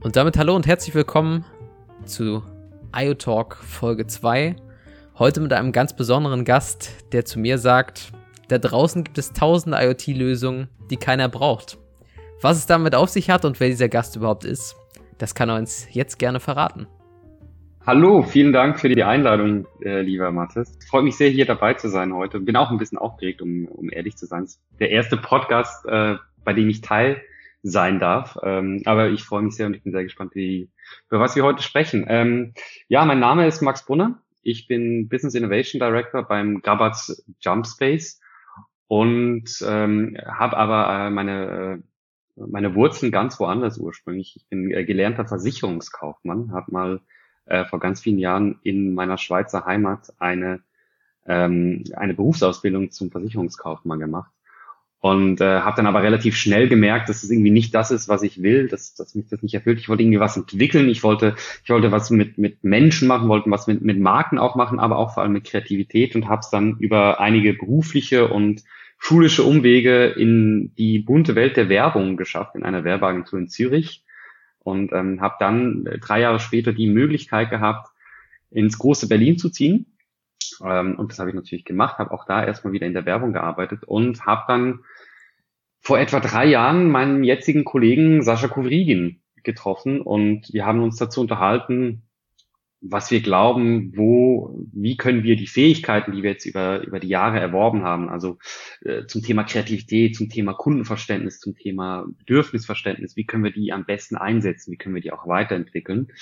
Und damit hallo und herzlich willkommen zu IoTalk Folge 2. Heute mit einem ganz besonderen Gast, der zu mir sagt, da draußen gibt es tausende IoT-Lösungen, die keiner braucht. Was es damit auf sich hat und wer dieser Gast überhaupt ist, das kann er uns jetzt gerne verraten. Hallo, vielen Dank für die Einladung, äh, lieber Mathis. Freut mich sehr, hier dabei zu sein heute. Bin auch ein bisschen aufgeregt, um, um ehrlich zu sein. Der erste Podcast, äh, bei dem ich teil sein darf. Ähm, aber ich freue mich sehr und ich bin sehr gespannt, wie, über was wir heute sprechen. Ähm, ja, mein Name ist Max Brunner. Ich bin Business Innovation Director beim Gabatz Jump Space und ähm, habe aber äh, meine äh, meine Wurzeln ganz woanders ursprünglich. Ich bin äh, gelernter Versicherungskaufmann, habe mal äh, vor ganz vielen Jahren in meiner Schweizer Heimat eine ähm, eine Berufsausbildung zum Versicherungskaufmann gemacht und äh, habe dann aber relativ schnell gemerkt, dass es irgendwie nicht das ist, was ich will, dass, dass mich das nicht erfüllt. Ich wollte irgendwie was entwickeln, ich wollte, ich wollte was mit, mit Menschen machen, wollte was mit, mit Marken auch machen, aber auch vor allem mit Kreativität und habe es dann über einige berufliche und schulische Umwege in die bunte Welt der Werbung geschafft, in einer Werbeagentur in Zürich. Und ähm, habe dann äh, drei Jahre später die Möglichkeit gehabt, ins große Berlin zu ziehen ähm, und das habe ich natürlich gemacht, habe auch da erstmal wieder in der Werbung gearbeitet und habe dann vor etwa drei Jahren meinen jetzigen Kollegen Sascha Kuvrigin getroffen und wir haben uns dazu unterhalten, was wir glauben, wo, wie können wir die Fähigkeiten, die wir jetzt über, über die Jahre erworben haben, also äh, zum Thema Kreativität, zum Thema Kundenverständnis, zum Thema Bedürfnisverständnis, wie können wir die am besten einsetzen, wie können wir die auch weiterentwickeln.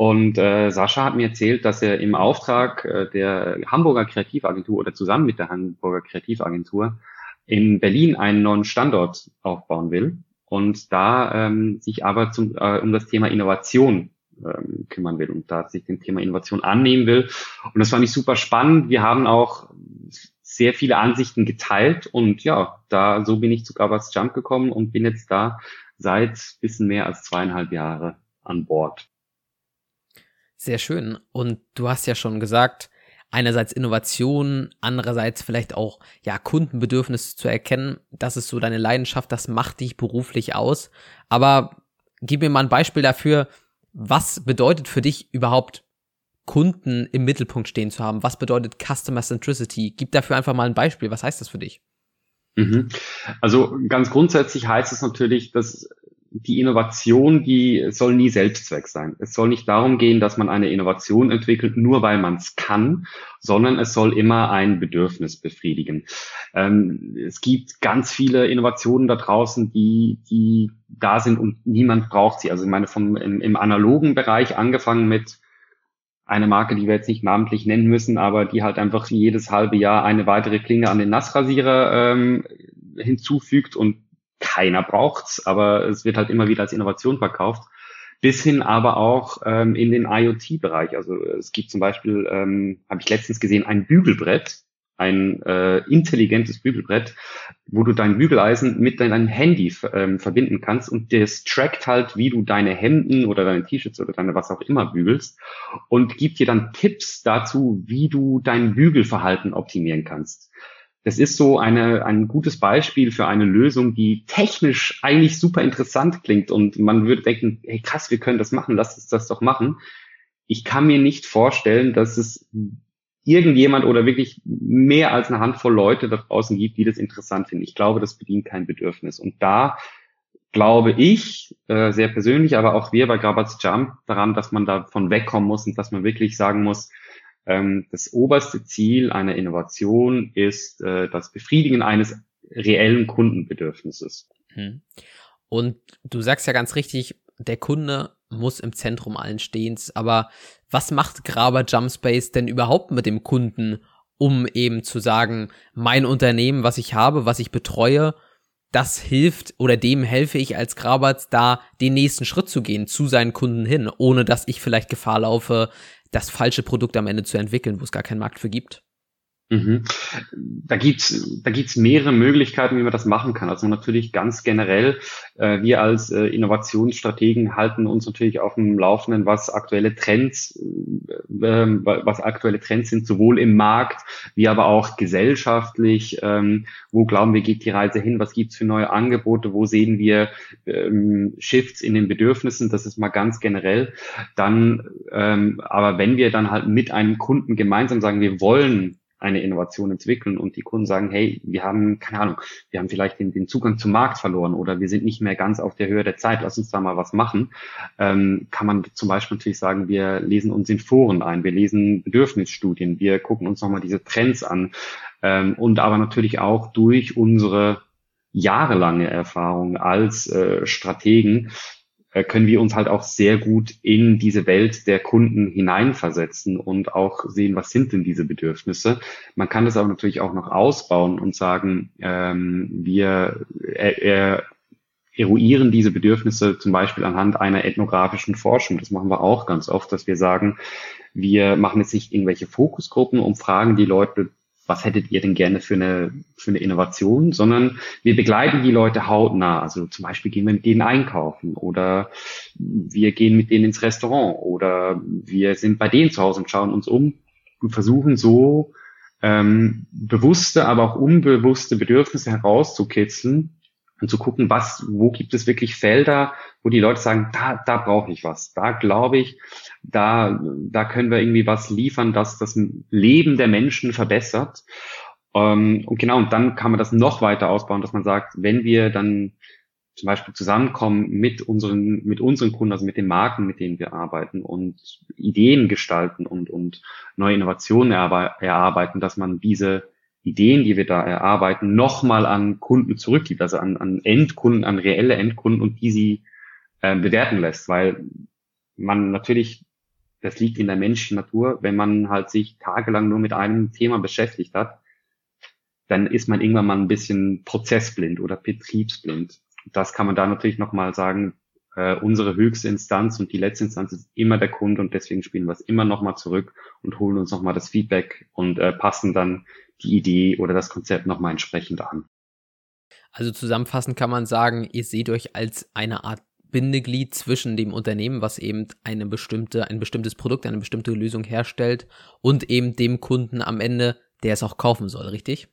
Und äh, Sascha hat mir erzählt, dass er im Auftrag äh, der Hamburger Kreativagentur oder zusammen mit der Hamburger Kreativagentur in Berlin einen neuen Standort aufbauen will und da ähm, sich aber zum, äh, um das Thema Innovation ähm, kümmern will und da sich dem Thema Innovation annehmen will. Und das fand ich super spannend. Wir haben auch sehr viele Ansichten geteilt und ja, da so bin ich zu Gabas Jump gekommen und bin jetzt da seit bisschen mehr als zweieinhalb Jahre an Bord. Sehr schön. Und du hast ja schon gesagt, einerseits Innovation, andererseits vielleicht auch ja Kundenbedürfnisse zu erkennen. Das ist so deine Leidenschaft, das macht dich beruflich aus. Aber gib mir mal ein Beispiel dafür, was bedeutet für dich überhaupt Kunden im Mittelpunkt stehen zu haben? Was bedeutet Customer Centricity? Gib dafür einfach mal ein Beispiel. Was heißt das für dich? Mhm. Also ganz grundsätzlich heißt es natürlich, dass die Innovation, die soll nie Selbstzweck sein. Es soll nicht darum gehen, dass man eine Innovation entwickelt, nur weil man es kann, sondern es soll immer ein Bedürfnis befriedigen. Ähm, es gibt ganz viele Innovationen da draußen, die, die da sind und niemand braucht sie. Also ich meine, vom, im, im analogen Bereich angefangen mit einer Marke, die wir jetzt nicht namentlich nennen müssen, aber die halt einfach jedes halbe Jahr eine weitere Klinge an den Nassrasierer ähm, hinzufügt und keiner braucht's, aber es wird halt immer wieder als Innovation verkauft. Bis hin aber auch ähm, in den IoT-Bereich. Also es gibt zum Beispiel, ähm, habe ich letztens gesehen, ein Bügelbrett, ein äh, intelligentes Bügelbrett, wo du dein Bügeleisen mit deinem Handy ähm, verbinden kannst und das trackt halt, wie du deine Hemden oder deine T-Shirts oder deine was auch immer bügelst und gibt dir dann Tipps dazu, wie du dein Bügelverhalten optimieren kannst das ist so eine, ein gutes Beispiel für eine Lösung, die technisch eigentlich super interessant klingt und man würde denken, hey krass, wir können das machen, lass uns das doch machen. Ich kann mir nicht vorstellen, dass es irgendjemand oder wirklich mehr als eine Handvoll Leute da draußen gibt, die das interessant finden. Ich glaube, das bedient kein Bedürfnis. Und da glaube ich, äh, sehr persönlich, aber auch wir bei Grabatz Jump daran, dass man davon wegkommen muss und dass man wirklich sagen muss, das oberste Ziel einer Innovation ist äh, das Befriedigen eines reellen Kundenbedürfnisses. Hm. Und du sagst ja ganz richtig, der Kunde muss im Zentrum allen Stehens. Aber was macht Graber Jumpspace denn überhaupt mit dem Kunden, um eben zu sagen, mein Unternehmen, was ich habe, was ich betreue, das hilft oder dem helfe ich als Graberts da den nächsten Schritt zu gehen zu seinen Kunden hin, ohne dass ich vielleicht Gefahr laufe, das falsche Produkt am Ende zu entwickeln, wo es gar keinen Markt für gibt. Mhm. Da gibt's da gibt's mehrere Möglichkeiten, wie man das machen kann. Also natürlich ganz generell, äh, wir als äh, Innovationsstrategen halten uns natürlich auf dem Laufenden, was aktuelle Trends, äh, ähm, was aktuelle Trends sind, sowohl im Markt wie aber auch gesellschaftlich. Ähm, wo glauben wir, geht die Reise hin? Was gibt's für neue Angebote? Wo sehen wir ähm, Shifts in den Bedürfnissen? Das ist mal ganz generell. Dann, ähm, aber wenn wir dann halt mit einem Kunden gemeinsam sagen, wir wollen eine Innovation entwickeln und die Kunden sagen, hey, wir haben, keine Ahnung, wir haben vielleicht den, den Zugang zum Markt verloren oder wir sind nicht mehr ganz auf der Höhe der Zeit, lass uns da mal was machen, ähm, kann man zum Beispiel natürlich sagen, wir lesen uns in Foren ein, wir lesen Bedürfnisstudien, wir gucken uns nochmal diese Trends an ähm, und aber natürlich auch durch unsere jahrelange Erfahrung als äh, Strategen äh, können wir uns halt auch sehr gut in diese Welt der Kunden hineinversetzen und auch sehen, was sind denn diese Bedürfnisse. Man kann das aber natürlich auch noch ausbauen und sagen, ähm, wir äh, äh, eruieren diese Bedürfnisse zum Beispiel anhand einer ethnografischen Forschung. Das machen wir auch ganz oft, dass wir sagen, wir machen jetzt nicht irgendwelche Fokusgruppen und fragen die Leute was hättet ihr denn gerne für eine, für eine Innovation, sondern wir begleiten die Leute hautnah. Also zum Beispiel gehen wir mit denen einkaufen oder wir gehen mit denen ins Restaurant oder wir sind bei denen zu Hause und schauen uns um und versuchen so ähm, bewusste, aber auch unbewusste Bedürfnisse herauszukitzeln und zu gucken, was, wo gibt es wirklich Felder, wo die Leute sagen, da, da brauche ich was, da glaube ich, da, da können wir irgendwie was liefern, das das Leben der Menschen verbessert. Ähm, und genau, und dann kann man das noch weiter ausbauen, dass man sagt, wenn wir dann zum Beispiel zusammenkommen mit unseren, mit unseren Kunden, also mit den Marken, mit denen wir arbeiten und Ideen gestalten und, und neue Innovationen erarbeiten, dass man diese Ideen, die wir da erarbeiten, nochmal an Kunden zurückgibt, also an, an Endkunden, an reelle Endkunden und die sie äh, bewerten lässt, weil man natürlich das liegt in der menschlichen Natur. Wenn man halt sich tagelang nur mit einem Thema beschäftigt hat, dann ist man irgendwann mal ein bisschen prozessblind oder betriebsblind. Das kann man da natürlich nochmal sagen, äh, unsere höchste Instanz und die letzte Instanz ist immer der Kunde und deswegen spielen wir es immer nochmal zurück und holen uns nochmal das Feedback und äh, passen dann die Idee oder das Konzept nochmal entsprechend an. Also zusammenfassend kann man sagen, ihr seht euch als eine Art Bindeglied zwischen dem Unternehmen, was eben eine bestimmte, ein bestimmtes Produkt, eine bestimmte Lösung herstellt und eben dem Kunden am Ende, der es auch kaufen soll, richtig?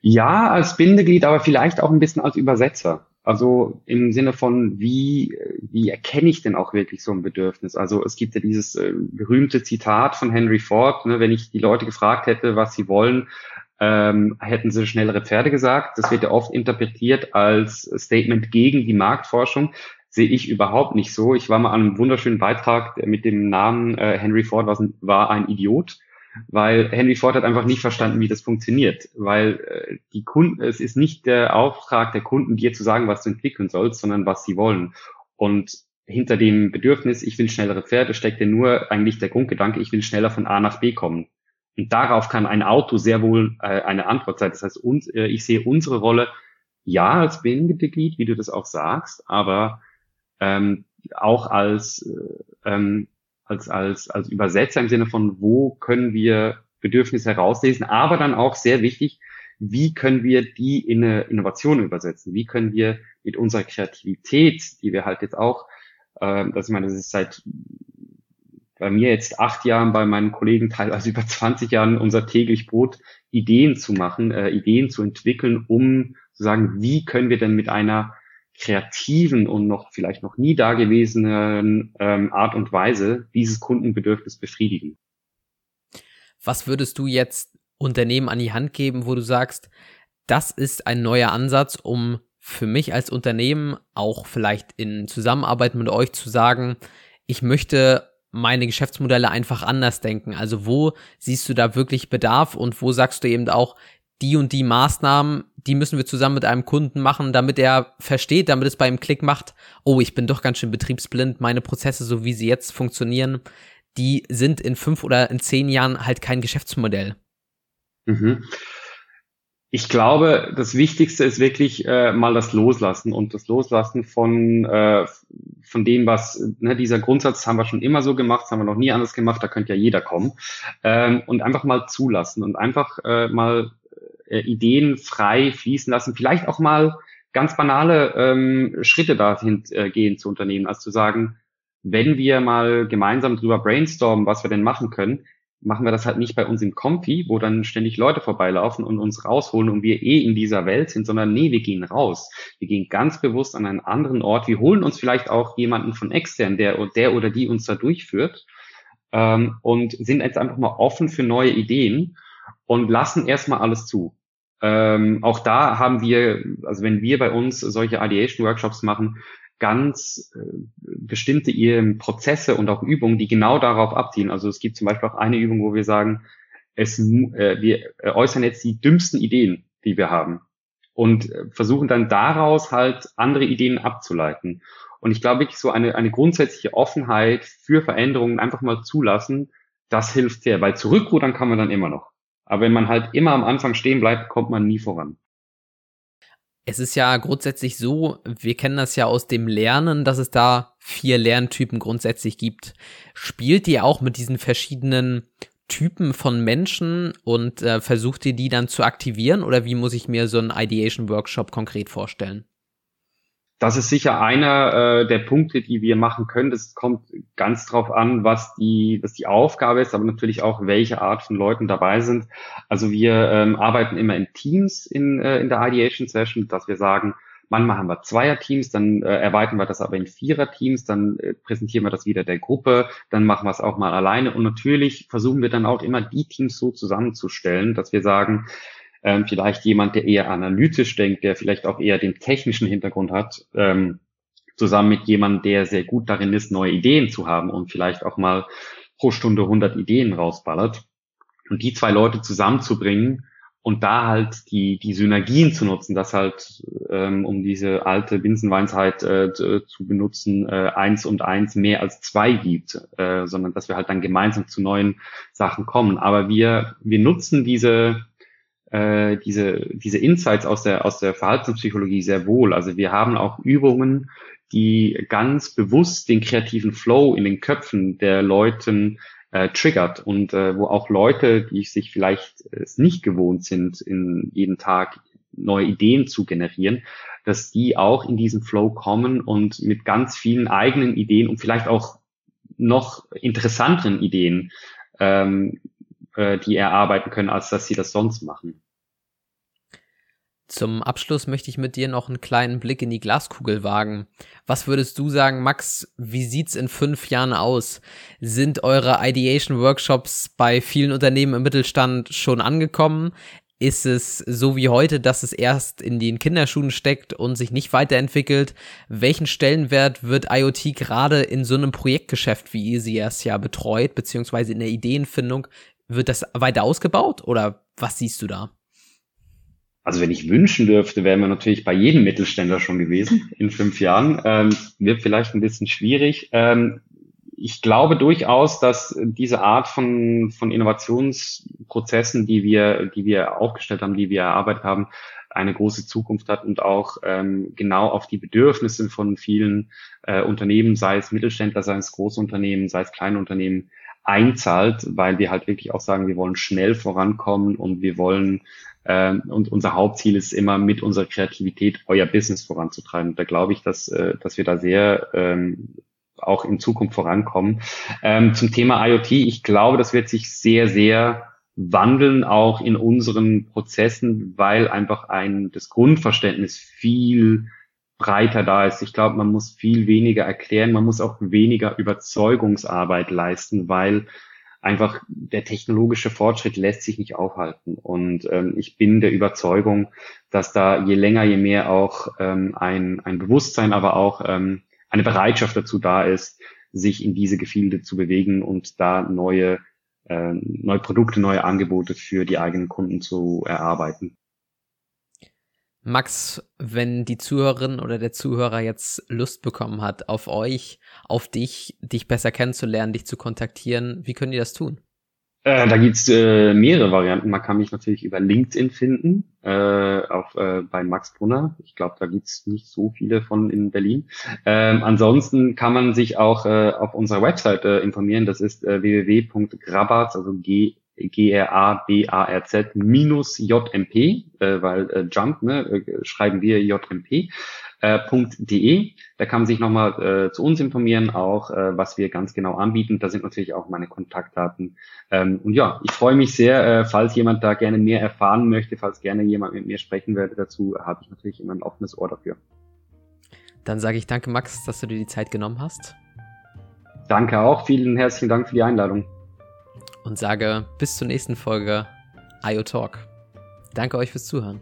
Ja, als Bindeglied, aber vielleicht auch ein bisschen als Übersetzer. Also im Sinne von, wie, wie erkenne ich denn auch wirklich so ein Bedürfnis? Also es gibt ja dieses äh, berühmte Zitat von Henry Ford, ne, wenn ich die Leute gefragt hätte, was sie wollen, ähm, hätten sie schnellere Pferde gesagt. Das wird ja oft interpretiert als Statement gegen die Marktforschung. Sehe ich überhaupt nicht so. Ich war mal an einem wunderschönen Beitrag mit dem Namen äh, Henry Ford war, war ein Idiot, weil Henry Ford hat einfach nicht verstanden, wie das funktioniert. Weil äh, die Kunden, es ist nicht der Auftrag der Kunden, dir zu sagen, was du entwickeln sollst, sondern was sie wollen. Und hinter dem Bedürfnis, ich will schnellere Pferde, steckt ja nur eigentlich der Grundgedanke, ich will schneller von A nach B kommen. Und darauf kann ein Auto sehr wohl äh, eine Antwort sein. Das heißt, uns, äh, ich sehe unsere Rolle ja als Bindeglied, wie du das auch sagst, aber ähm, auch als, äh, ähm, als, als, als Übersetzer im Sinne von, wo können wir Bedürfnisse herauslesen, aber dann auch sehr wichtig, wie können wir die in eine Innovation übersetzen? Wie können wir mit unserer Kreativität, die wir halt jetzt auch, äh, das ich meine, das ist seit bei mir jetzt acht Jahren, bei meinen Kollegen teilweise über 20 Jahren unser täglich Brot, Ideen zu machen, äh, Ideen zu entwickeln, um zu sagen, wie können wir denn mit einer kreativen und noch vielleicht noch nie dagewesenen ähm, Art und Weise dieses Kundenbedürfnis befriedigen. Was würdest du jetzt Unternehmen an die Hand geben, wo du sagst, das ist ein neuer Ansatz, um für mich als Unternehmen auch vielleicht in Zusammenarbeit mit euch zu sagen, ich möchte meine Geschäftsmodelle einfach anders denken? Also wo siehst du da wirklich Bedarf und wo sagst du eben auch, die und die Maßnahmen, die müssen wir zusammen mit einem Kunden machen, damit er versteht, damit es bei ihm Klick macht, oh, ich bin doch ganz schön betriebsblind, meine Prozesse, so wie sie jetzt funktionieren, die sind in fünf oder in zehn Jahren halt kein Geschäftsmodell. Mhm. Ich glaube, das Wichtigste ist wirklich äh, mal das Loslassen und das Loslassen von, äh, von dem, was, ne, dieser Grundsatz haben wir schon immer so gemacht, das haben wir noch nie anders gemacht, da könnte ja jeder kommen. Ähm, und einfach mal zulassen und einfach äh, mal äh, Ideen frei fließen lassen, vielleicht auch mal ganz banale ähm, Schritte dahin äh, gehen zu unternehmen, als zu sagen, wenn wir mal gemeinsam drüber brainstormen, was wir denn machen können, machen wir das halt nicht bei uns im Comfy, wo dann ständig Leute vorbeilaufen und uns rausholen und wir eh in dieser Welt sind, sondern nee, wir gehen raus. Wir gehen ganz bewusst an einen anderen Ort. Wir holen uns vielleicht auch jemanden von extern, der, der oder die uns da durchführt ähm, und sind jetzt einfach mal offen für neue Ideen und lassen erstmal alles zu. Ähm, auch da haben wir, also wenn wir bei uns solche Ideation-Workshops machen, ganz äh, bestimmte Prozesse und auch Übungen, die genau darauf abzielen. Also es gibt zum Beispiel auch eine Übung, wo wir sagen, es, äh, wir äußern jetzt die dümmsten Ideen, die wir haben und äh, versuchen dann daraus halt andere Ideen abzuleiten. Und ich glaube so eine, eine grundsätzliche Offenheit für Veränderungen einfach mal zulassen, das hilft sehr, weil zurückrudern kann man dann immer noch. Aber wenn man halt immer am Anfang stehen bleibt, kommt man nie voran. Es ist ja grundsätzlich so, wir kennen das ja aus dem Lernen, dass es da vier Lerntypen grundsätzlich gibt. Spielt ihr auch mit diesen verschiedenen Typen von Menschen und äh, versucht ihr die dann zu aktivieren oder wie muss ich mir so einen Ideation Workshop konkret vorstellen? Das ist sicher einer äh, der Punkte, die wir machen können. Das kommt ganz drauf an, was die, was die Aufgabe ist, aber natürlich auch, welche Art von Leuten dabei sind. Also wir ähm, arbeiten immer in Teams in, äh, in der Ideation Session, dass wir sagen, manchmal haben wir Zweier-Teams, dann äh, erweitern wir das aber in Vierer-Teams, dann äh, präsentieren wir das wieder der Gruppe, dann machen wir es auch mal alleine. Und natürlich versuchen wir dann auch immer die Teams so zusammenzustellen, dass wir sagen, ähm, vielleicht jemand, der eher analytisch denkt, der vielleicht auch eher den technischen Hintergrund hat, ähm, zusammen mit jemandem, der sehr gut darin ist, neue Ideen zu haben und vielleicht auch mal pro Stunde 100 Ideen rausballert. Und die zwei Leute zusammenzubringen und da halt die, die Synergien zu nutzen, dass halt, ähm, um diese alte Binsenweisheit äh, zu benutzen, äh, eins und eins mehr als zwei gibt, äh, sondern dass wir halt dann gemeinsam zu neuen Sachen kommen. Aber wir, wir nutzen diese, äh, diese, diese Insights aus der, aus der Verhaltenspsychologie sehr wohl. Also wir haben auch Übungen, die ganz bewusst den kreativen Flow in den Köpfen der Leuten äh, triggert und äh, wo auch Leute, die sich vielleicht es nicht gewohnt sind, in jeden Tag neue Ideen zu generieren, dass die auch in diesen Flow kommen und mit ganz vielen eigenen Ideen und vielleicht auch noch interessanteren Ideen ähm, äh, die erarbeiten können, als dass sie das sonst machen. Zum Abschluss möchte ich mit dir noch einen kleinen Blick in die Glaskugel wagen. Was würdest du sagen, Max, wie sieht's in fünf Jahren aus? Sind eure Ideation Workshops bei vielen Unternehmen im Mittelstand schon angekommen? Ist es so wie heute, dass es erst in den Kinderschuhen steckt und sich nicht weiterentwickelt? Welchen Stellenwert wird IoT gerade in so einem Projektgeschäft, wie ihr sie erst ja betreut, beziehungsweise in der Ideenfindung, wird das weiter ausgebaut oder was siehst du da? Also wenn ich wünschen dürfte, wären wir natürlich bei jedem Mittelständler schon gewesen in fünf Jahren. Ähm, wird vielleicht ein bisschen schwierig. Ähm, ich glaube durchaus, dass diese Art von, von Innovationsprozessen, die wir, die wir aufgestellt haben, die wir erarbeitet haben, eine große Zukunft hat und auch ähm, genau auf die Bedürfnisse von vielen äh, Unternehmen, sei es Mittelständler, sei es Großunternehmen, sei es Kleinunternehmen, einzahlt, weil wir halt wirklich auch sagen, wir wollen schnell vorankommen und wir wollen äh, und unser Hauptziel ist immer mit unserer Kreativität euer Business voranzutreiben. Da glaube ich, dass, äh, dass wir da sehr ähm, auch in Zukunft vorankommen. Ähm, zum Thema IoT, ich glaube, das wird sich sehr, sehr wandeln auch in unseren Prozessen, weil einfach ein das Grundverständnis viel breiter da ist. Ich glaube, man muss viel weniger erklären, man muss auch weniger Überzeugungsarbeit leisten, weil einfach der technologische Fortschritt lässt sich nicht aufhalten. Und ähm, ich bin der Überzeugung, dass da je länger, je mehr auch ähm, ein, ein Bewusstsein, aber auch ähm, eine Bereitschaft dazu da ist, sich in diese Gefilde zu bewegen und da neue, äh, neue Produkte, neue Angebote für die eigenen Kunden zu erarbeiten. Max, wenn die Zuhörerin oder der Zuhörer jetzt Lust bekommen hat auf euch, auf dich, dich besser kennenzulernen, dich zu kontaktieren, wie können die das tun? Äh, da gibt's äh, mehrere Varianten. Man kann mich natürlich über LinkedIn finden, äh, auf, äh, bei Max Brunner. Ich glaube, da gibt's nicht so viele von in Berlin. Ähm, ansonsten kann man sich auch äh, auf unserer Website äh, informieren. Das ist äh, www.grabarz, also G G-R-A-B-A-R-Z minus J-M-P, äh, weil äh, Jump, ne, äh, schreiben wir J-M-P äh, Da kann man sich nochmal äh, zu uns informieren, auch äh, was wir ganz genau anbieten. Da sind natürlich auch meine Kontaktdaten. Ähm, und ja, ich freue mich sehr, äh, falls jemand da gerne mehr erfahren möchte, falls gerne jemand mit mir sprechen würde dazu, habe ich natürlich immer ein offenes Ohr dafür. Dann sage ich danke, Max, dass du dir die Zeit genommen hast. Danke auch. Vielen herzlichen Dank für die Einladung. Und sage bis zur nächsten Folge IO Talk. Danke euch fürs Zuhören.